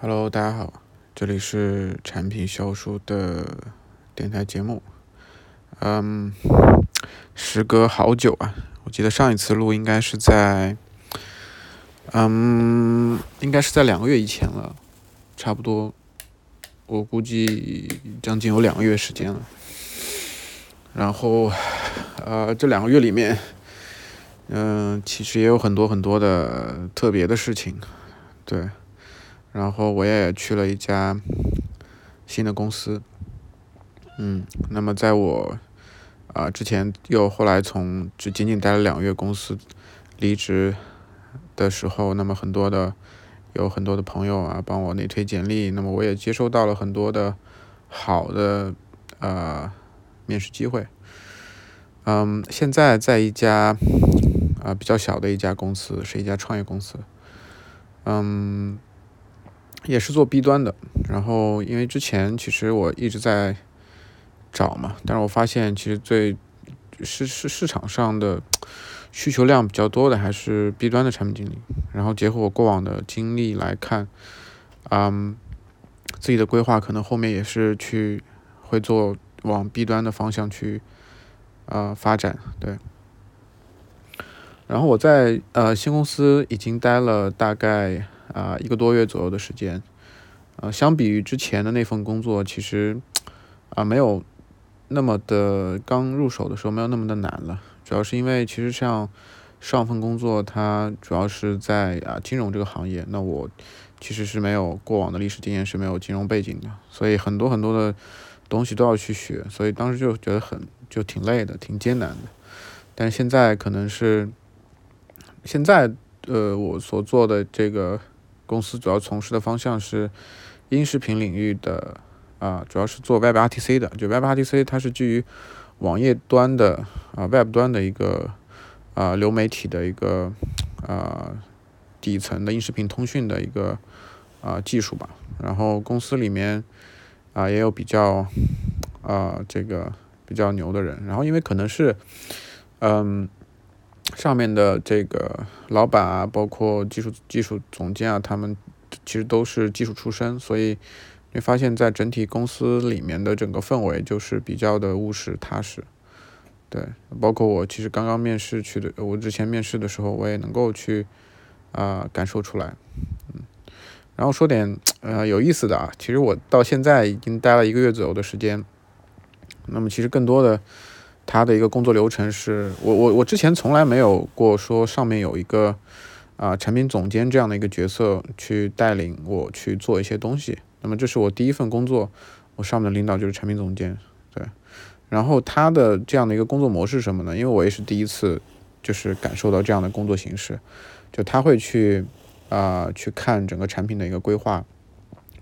Hello，大家好，这里是产品销售的电台节目。嗯，时隔好久啊，我记得上一次录应该是在，嗯，应该是在两个月以前了，差不多，我估计将近有两个月时间了。然后，呃，这两个月里面，嗯，其实也有很多很多的特别的事情，对。然后我也去了一家新的公司，嗯，那么在我啊之前又后来从只仅仅待了两个月公司离职的时候，那么很多的有很多的朋友啊帮我内推简历，那么我也接收到了很多的好的呃面试机会，嗯，现在在一家啊比较小的一家公司，是一家创业公司，嗯。也是做 B 端的，然后因为之前其实我一直在找嘛，但是我发现其实最市市市场上的需求量比较多的还是 B 端的产品经理，然后结合我过往的经历来看，嗯，自己的规划可能后面也是去会做往 B 端的方向去呃发展，对。然后我在呃新公司已经待了大概。啊，一个多月左右的时间，呃，相比于之前的那份工作，其实啊没有那么的刚入手的时候没有那么的难了。主要是因为其实像上份工作，它主要是在啊金融这个行业，那我其实是没有过往的历史经验，是没有金融背景的，所以很多很多的东西都要去学，所以当时就觉得很就挺累的，挺艰难的。但是现在可能是现在呃我所做的这个。公司主要从事的方向是音视频领域的啊，主要是做 Web RTC 的。就 Web RTC，它是基于网页端的啊，Web 端的一个啊流媒体的一个啊底层的音视频通讯的一个啊技术吧。然后公司里面啊也有比较啊这个比较牛的人。然后因为可能是嗯。上面的这个老板啊，包括技术技术总监啊，他们其实都是技术出身，所以你发现在整体公司里面的整个氛围就是比较的务实踏实。对，包括我其实刚刚面试去的，我之前面试的时候，我也能够去啊感受出来。嗯，然后说点呃有意思的啊，其实我到现在已经待了一个月左右的时间，那么其实更多的。他的一个工作流程是我我我之前从来没有过说上面有一个啊产品总监这样的一个角色去带领我去做一些东西。那么这是我第一份工作，我上面的领导就是产品总监，对。然后他的这样的一个工作模式是什么呢？因为我也是第一次就是感受到这样的工作形式，就他会去啊去看整个产品的一个规划，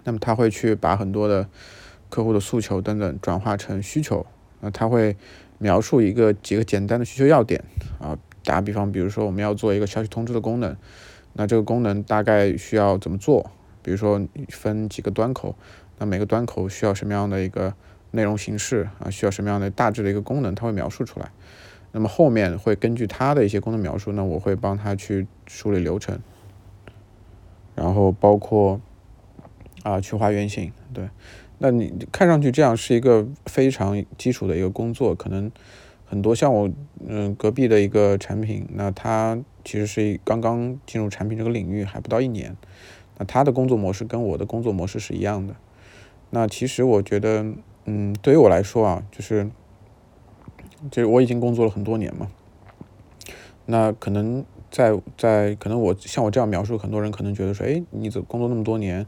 那么他会去把很多的客户的诉求等等转化成需求，那他会。描述一个几个简单的需求要点啊，打比方，比如说我们要做一个消息通知的功能，那这个功能大概需要怎么做？比如说分几个端口，那每个端口需要什么样的一个内容形式啊？需要什么样的大致的一个功能？它会描述出来。那么后面会根据它的一些功能描述，那我会帮他去梳理流程，然后包括啊去画原型，对。那你看上去这样是一个非常基础的一个工作，可能很多像我嗯隔壁的一个产品，那他其实是刚刚进入产品这个领域还不到一年，那他的工作模式跟我的工作模式是一样的。那其实我觉得，嗯，对于我来说啊，就是就是我已经工作了很多年嘛，那可能在在可能我像我这样描述，很多人可能觉得说，哎，你怎工作那么多年？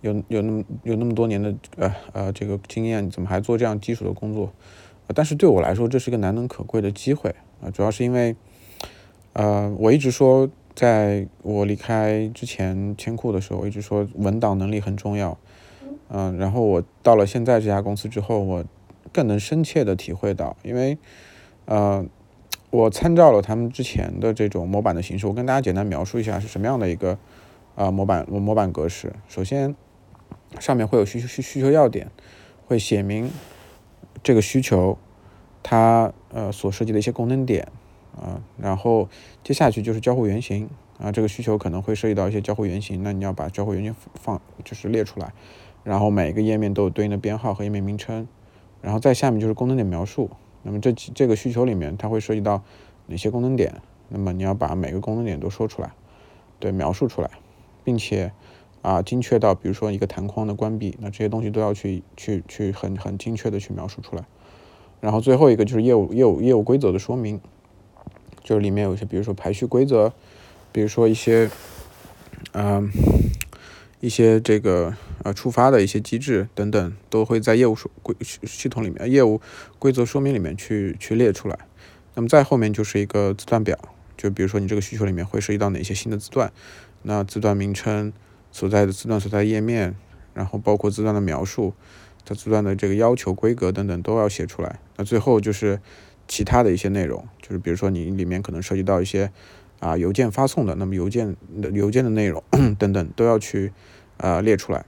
有有那么有那么多年的呃呃这个经验，怎么还做这样基础的工作？但是对我来说，这是一个难能可贵的机会啊！主要是因为，呃，我一直说，在我离开之前签库的时候，我一直说文档能力很重要。嗯，然后我到了现在这家公司之后，我更能深切的体会到，因为呃，我参照了他们之前的这种模板的形式，我跟大家简单描述一下是什么样的一个啊模板模板格式。首先。上面会有需求需需求要点，会写明这个需求它呃所涉及的一些功能点啊，然后接下去就是交互原型啊，这个需求可能会涉及到一些交互原型，那你要把交互原型放就是列出来，然后每一个页面都有对应的编号和页面名称，然后在下面就是功能点描述。那么这这个需求里面，它会涉及到哪些功能点？那么你要把每个功能点都说出来，对，描述出来，并且啊精确到，比如说一个弹框的关闭，那这些东西都要去去去很很精确的去描述出来。然后最后一个就是业务业务业务规则的说明，就是里面有些，比如说排序规则，比如说一些，嗯，一些这个呃触发的一些机制等等，都会在业务说规系统里面业务规则说明里面去去列出来。那么再后面就是一个字段表，就比如说你这个需求里面会涉及到哪些新的字段，那字段名称所在的字段所在页面，然后包括字段的描述。它字段的这个要求、规格等等都要写出来。那最后就是其他的一些内容，就是比如说你里面可能涉及到一些啊邮件发送的，那么邮件的邮件的内容 等等都要去啊列出来。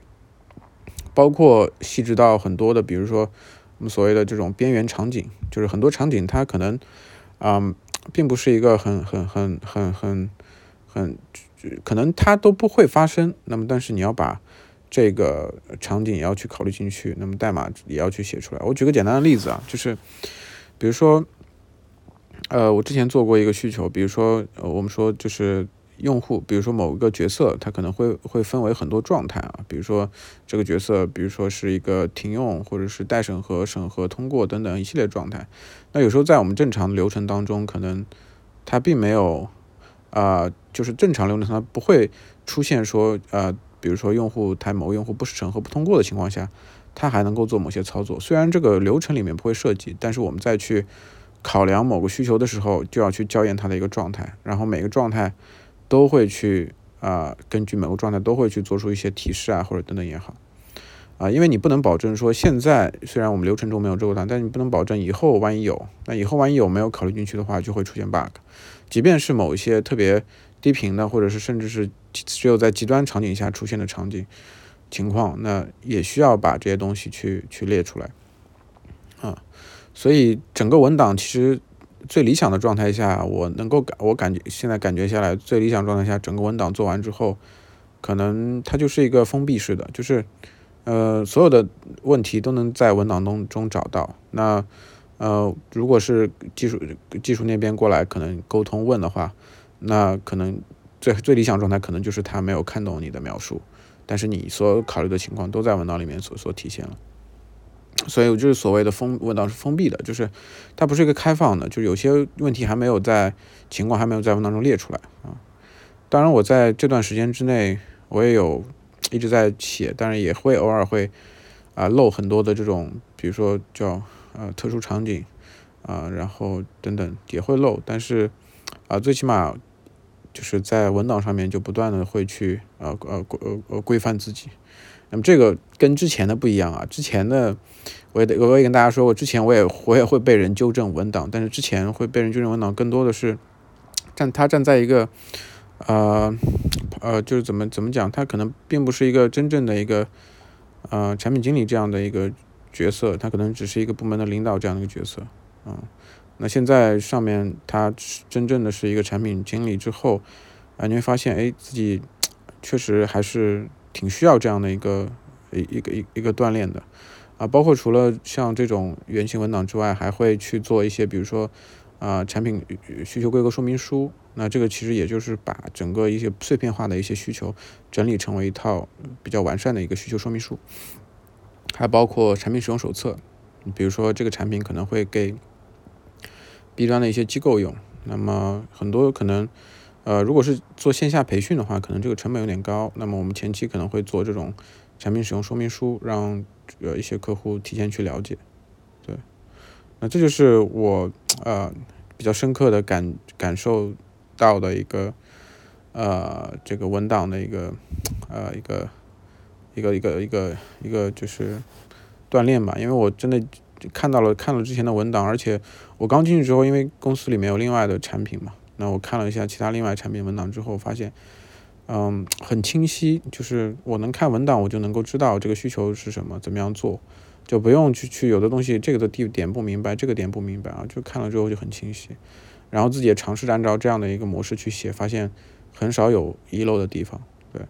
包括细致到很多的，比如说我们所谓的这种边缘场景，就是很多场景它可能啊并不是一个很很很很很很可能它都不会发生。那么但是你要把这个场景也要去考虑进去，那么代码也要去写出来。我举个简单的例子啊，就是比如说，呃，我之前做过一个需求，比如说，呃，我们说就是用户，比如说某一个角色，它可能会会分为很多状态啊，比如说这个角色，比如说是一个停用，或者是待审核、审核通过等等一系列状态。那有时候在我们正常的流程当中，可能它并没有啊，就是正常流程它不会出现说呃。比如说，用户他某个用户不审核不通过的情况下，它还能够做某些操作。虽然这个流程里面不会涉及，但是我们再去考量某个需求的时候，就要去校验它的一个状态，然后每个状态都会去啊，根据每个状态都会去做出一些提示啊，或者等等也好啊，因为你不能保证说现在虽然我们流程中没有这个但你不能保证以后万一有，那以后万一有没有考虑进去的话，就会出现 bug。即便是某一些特别低频的，或者是甚至是只有在极端场景下出现的场景情况，那也需要把这些东西去去列出来啊。所以整个文档其实最理想的状态下，我能够感我感觉现在感觉下来，最理想状态下，整个文档做完之后，可能它就是一个封闭式的，就是呃所有的问题都能在文档中中找到。那呃如果是技术技术那边过来可能沟通问的话。那可能最最理想状态可能就是他没有看懂你的描述，但是你所考虑的情况都在文档里面所所体现了，所以就是所谓的封文档是封闭的，就是它不是一个开放的，就是有些问题还没有在情况还没有在文档中列出来啊。当然我在这段时间之内我也有一直在写，但是也会偶尔会啊漏很多的这种，比如说叫呃特殊场景啊，然后等等也会漏，但是啊最起码。就是在文档上面就不断的会去呃呃规呃规范自己，那么这个跟之前的不一样啊，之前的我也我也跟大家说过，之前我也我也会被人纠正文档，但是之前会被人纠正文档更多的是站他站在一个呃呃就是怎么怎么讲，他可能并不是一个真正的一个呃产品经理这样的一个角色，他可能只是一个部门的领导这样的一个角色啊。那现在上面他真正的是一个产品经理之后，啊，你会发现，哎，自己确实还是挺需要这样的一个一一个一一个锻炼的，啊，包括除了像这种原型文档之外，还会去做一些，比如说啊，产品需求规格说明书。那这个其实也就是把整个一些碎片化的一些需求整理成为一套比较完善的一个需求说明书，还包括产品使用手册。比如说这个产品可能会给 B 端的一些机构用，那么很多可能，呃，如果是做线下培训的话，可能这个成本有点高。那么我们前期可能会做这种产品使用说明书，让呃一些客户提前去了解。对，那这就是我呃比较深刻的感感受到的一个呃这个文档的一个呃一个一个一个一个一个就是锻炼吧，因为我真的。看到了，看了之前的文档，而且我刚进去之后，因为公司里面有另外的产品嘛，那我看了一下其他另外产品文档之后，发现，嗯，很清晰，就是我能看文档，我就能够知道这个需求是什么，怎么样做，就不用去去有的东西这个的地点不明白，这个点不明白啊，就看了之后就很清晰，然后自己也尝试着按照这样的一个模式去写，发现很少有遗漏的地方，对。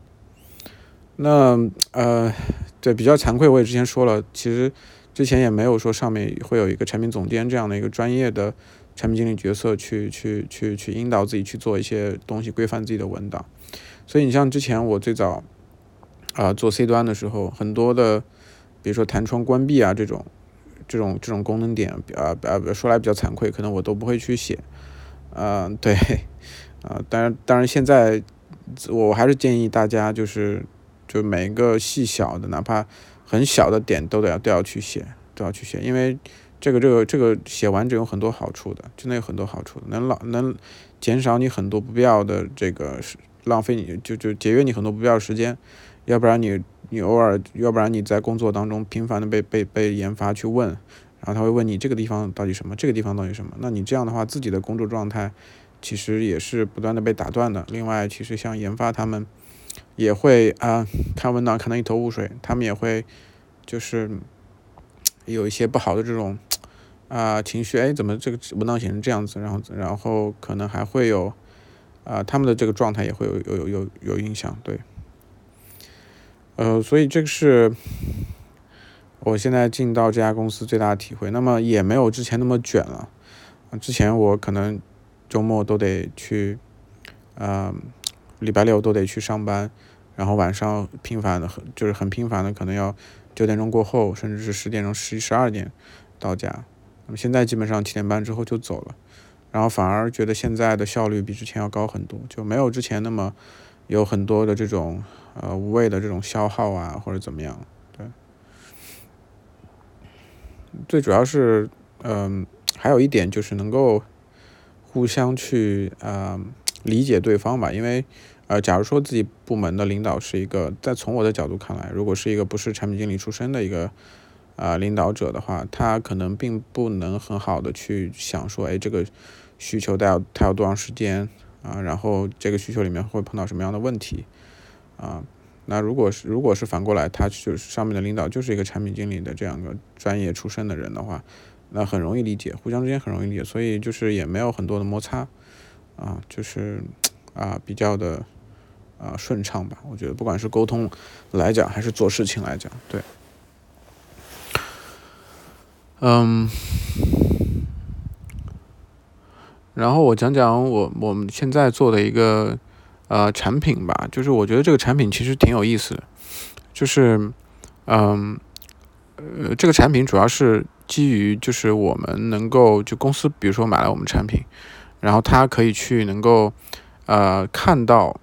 那呃，对，比较惭愧，我也之前说了，其实之前也没有说上面会有一个产品总监这样的一个专业的产品经理角色去去去去引导自己去做一些东西，规范自己的文档。所以你像之前我最早啊做 C 端的时候，很多的，比如说弹窗关闭啊这种这种这种功能点啊啊说来比较惭愧，可能我都不会去写。嗯，对，啊，当然当然现在我还是建议大家就是就每一个细小的，哪怕很小的点都得要都要去写，都要去写，因为这个这个这个写完整有很多好处的，真的有很多好处，能老能减少你很多不必要的这个。浪费你就就节约你很多不必要的时间，要不然你你偶尔要不然你在工作当中频繁的被被被研发去问，然后他会问你这个地方到底什么，这个地方到底什么，那你这样的话自己的工作状态其实也是不断的被打断的。另外，其实像研发他们也会啊看文档看得一头雾水，他们也会就是有一些不好的这种啊情绪，哎，怎么这个文档写成这样子，然后然后可能还会有。啊，他们的这个状态也会有有有有有影响，对，呃，所以这个是我现在进到这家公司最大的体会。那么也没有之前那么卷了，之前我可能周末都得去，呃，礼拜六都得去上班，然后晚上频繁的很就是很频繁的可能要九点钟过后，甚至是十点钟、十一、十二点到家。那么现在基本上七点半之后就走了。然后反而觉得现在的效率比之前要高很多，就没有之前那么有很多的这种呃无谓的这种消耗啊或者怎么样，对。最主要是嗯还有一点就是能够互相去啊理解对方吧，因为呃假如说自己部门的领导是一个，在从我的角度看来，如果是一个不是产品经理出身的一个啊领导者的话，他可能并不能很好的去想说，哎这个。需求他要他要多长时间啊？然后这个需求里面会碰到什么样的问题啊？那如果是如果是反过来，他就是上面的领导就是一个产品经理的这样一个专业出身的人的话，那很容易理解，互相之间很容易理解，所以就是也没有很多的摩擦啊，就是 啊比较的啊顺畅吧。我觉得不管是沟通来讲，还是做事情来讲，对，嗯。然后我讲讲我我们现在做的一个呃产品吧，就是我觉得这个产品其实挺有意思的，就是嗯呃这个产品主要是基于就是我们能够就公司比如说买了我们产品，然后他可以去能够呃看到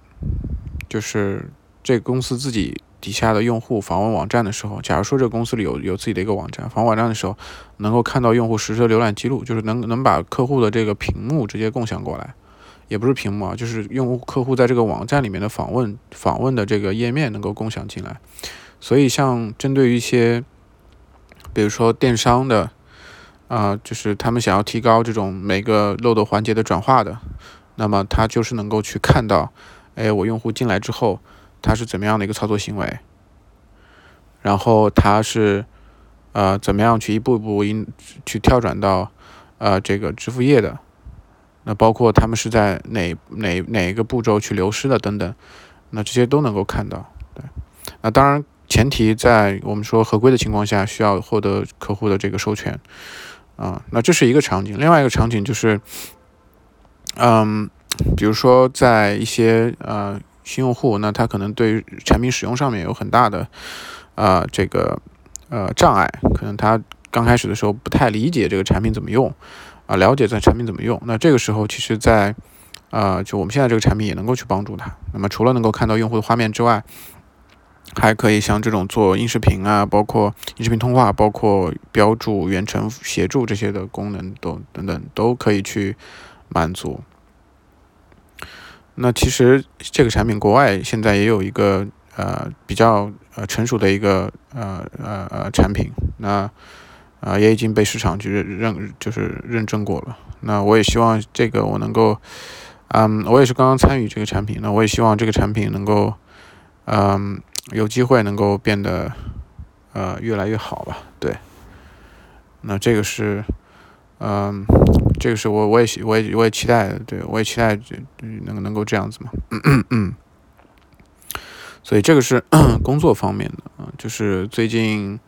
就是这公司自己。底下的用户访问网站的时候，假如说这个公司里有有自己的一个网站，访问网站的时候，能够看到用户实时的浏览记录，就是能能把客户的这个屏幕直接共享过来，也不是屏幕啊，就是用户客户在这个网站里面的访问访问的这个页面能够共享进来。所以像针对于一些，比如说电商的，啊，就是他们想要提高这种每个漏斗环节的转化的，那么他就是能够去看到，哎，我用户进来之后。他是怎么样的一个操作行为？然后他是呃怎么样去一步一步应去跳转到呃这个支付页的？那包括他们是在哪哪哪一个步骤去流失的等等，那这些都能够看到。对，那当然前提在我们说合规的情况下，需要获得客户的这个授权啊。那这是一个场景，另外一个场景就是嗯，比如说在一些呃。新用户，那他可能对产品使用上面有很大的，呃，这个呃障碍，可能他刚开始的时候不太理解这个产品怎么用，啊，了解这产品怎么用。那这个时候，其实，在呃，就我们现在这个产品也能够去帮助他。那么，除了能够看到用户的画面之外，还可以像这种做音视频啊，包括音视频通话，包括标注、远程协助这些的功能，都等等都可以去满足。那其实这个产品国外现在也有一个呃比较呃成熟的一个呃呃呃产品，那啊也已经被市场去认认就是认证过了。那我也希望这个我能够，嗯，我也是刚刚参与这个产品，那我也希望这个产品能够，嗯，有机会能够变得呃越来越好吧。对，那这个是。嗯，这个是我我也我也我也期待，对我也期待能能够这样子嘛。嗯嗯。所以这个是 工作方面的啊，就是最近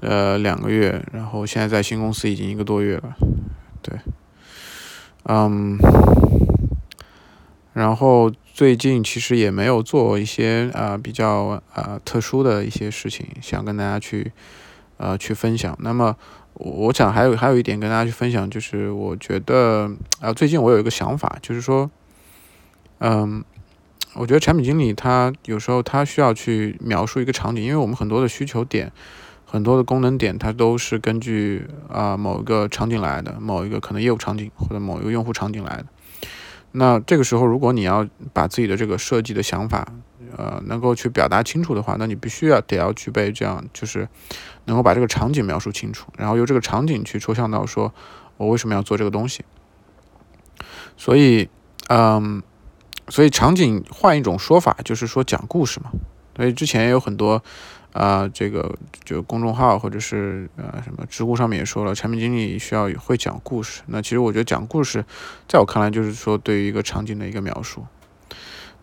呃两个月，然后现在在新公司已经一个多月了，对，嗯，然后最近其实也没有做一些啊比较啊特殊的一些事情，想跟大家去呃去分享。那么我想还有还有一点跟大家去分享，就是我觉得啊最近我有一个想法，就是说，嗯。我觉得产品经理他有时候他需要去描述一个场景，因为我们很多的需求点、很多的功能点，它都是根据啊某一个场景来的，某一个可能业务场景或者某一个用户场景来的。那这个时候，如果你要把自己的这个设计的想法，呃，能够去表达清楚的话，那你必须要得要具备这样，就是能够把这个场景描述清楚，然后由这个场景去抽象到说我为什么要做这个东西。所以，嗯。所以场景换一种说法，就是说讲故事嘛。所以之前也有很多，啊，这个就公众号或者是呃什么知乎上面也说了，产品经理需要会讲故事。那其实我觉得讲故事，在我看来就是说对于一个场景的一个描述。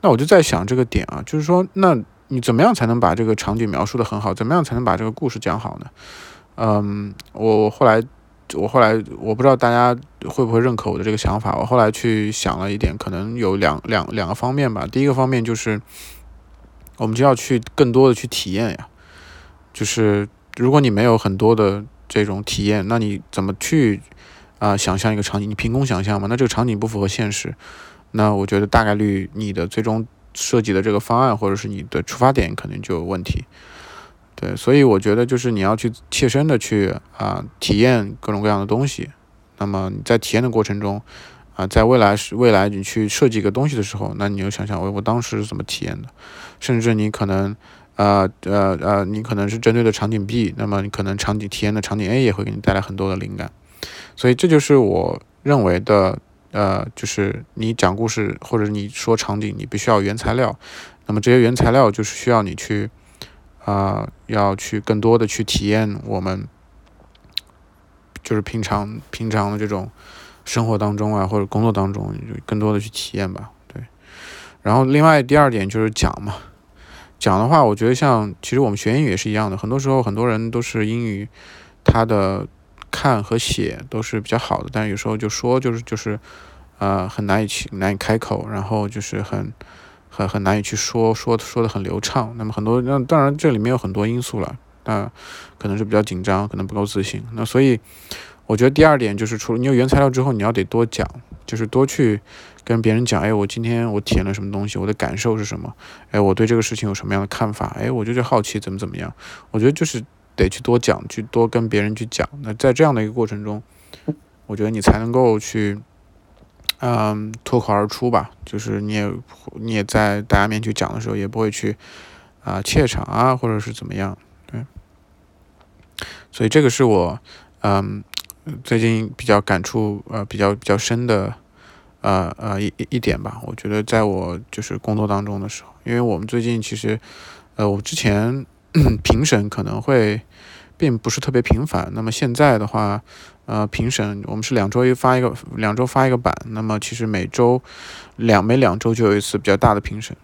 那我就在想这个点啊，就是说，那你怎么样才能把这个场景描述的很好？怎么样才能把这个故事讲好呢？嗯，我后来。我后来我不知道大家会不会认可我的这个想法。我后来去想了一点，可能有两两两个方面吧。第一个方面就是，我们就要去更多的去体验呀。就是如果你没有很多的这种体验，那你怎么去啊想象一个场景？你凭空想象嘛？那这个场景不符合现实，那我觉得大概率你的最终设计的这个方案或者是你的出发点可能就有问题。对，所以我觉得就是你要去切身的去啊体验各种各样的东西。那么你在体验的过程中，啊，在未来是未来你去设计一个东西的时候，那你就想想我我当时是怎么体验的。甚至你可能，呃呃呃，你可能是针对的场景 B，那么你可能场景体验的场景 A 也会给你带来很多的灵感。所以这就是我认为的，呃，就是你讲故事或者你说场景，你必须要原材料。那么这些原材料就是需要你去。啊，要去更多的去体验我们，就是平常平常的这种生活当中啊，或者工作当中，就更多的去体验吧。对，然后另外第二点就是讲嘛，讲的话，我觉得像其实我们学英语也是一样的，很多时候很多人都是英语他的看和写都是比较好的，但是有时候就说就是就是呃很难以去难以开口，然后就是很。很很难以去说说说的很流畅，那么很多那当然这里面有很多因素了，那可能是比较紧张，可能不够自信。那所以我觉得第二点就是，除了你有原材料之后，你要得多讲，就是多去跟别人讲，哎，我今天我体验了什么东西，我的感受是什么？哎，我对这个事情有什么样的看法？哎，我就是好奇怎么怎么样？我觉得就是得去多讲，去多跟别人去讲。那在这样的一个过程中，我觉得你才能够去。嗯，脱口而出吧，就是你也你也在大家面去讲的时候，也不会去啊怯场啊，或者是怎么样，对。所以这个是我嗯最近比较感触呃比较比较深的呃呃一一点吧。我觉得在我就是工作当中的时候，因为我们最近其实呃我之前 评审可能会并不是特别频繁，那么现在的话。呃，评审我们是两周一发一个，两周发一个版。那么其实每周两每两周就有一次比较大的评审，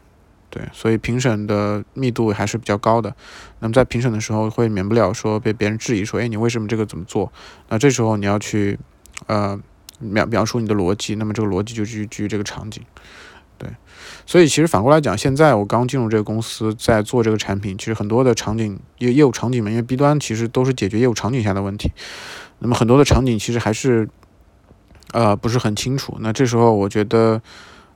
对，所以评审的密度还是比较高的。那么在评审的时候，会免不了说被别人质疑说，哎，你为什么这个怎么做？那这时候你要去呃描描述你的逻辑，那么这个逻辑就基于基于这个场景，所以其实反过来讲，现在我刚进入这个公司，在做这个产品，其实很多的场景业业务场景嘛，因为 B 端其实都是解决业务场景下的问题。那么很多的场景其实还是，呃，不是很清楚。那这时候我觉得，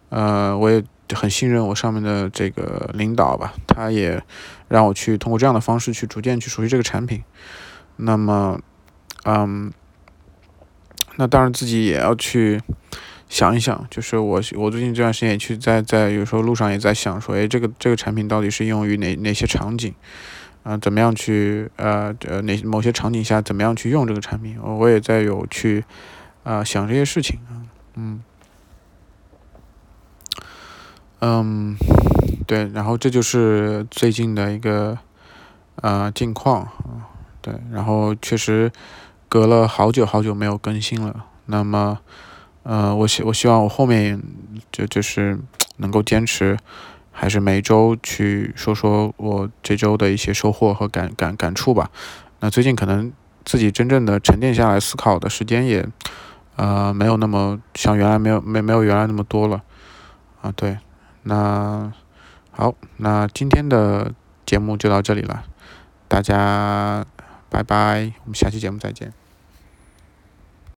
呃，我也很信任我上面的这个领导吧，他也让我去通过这样的方式去逐渐去熟悉这个产品。那么，嗯，那当然自己也要去想一想，就是我我最近这段时间也去在在有时候路上也在想说，哎，这个这个产品到底是用于哪哪些场景？啊，怎么样去呃呃哪某些场景下怎么样去用这个产品？我我也在有去啊想这些事情啊，嗯嗯，对，然后这就是最近的一个呃近况啊，对，然后确实隔了好久好久没有更新了，那么呃我希我希望我后面就就是能够坚持还是每周去说说我这周的一些收获和感感感触吧。那最近可能自己真正的沉淀下来思考的时间也，呃，没有那么像原来没有没没有原来那么多了。啊，对，那好，那今天的节目就到这里了，大家拜拜，我们下期节目再见。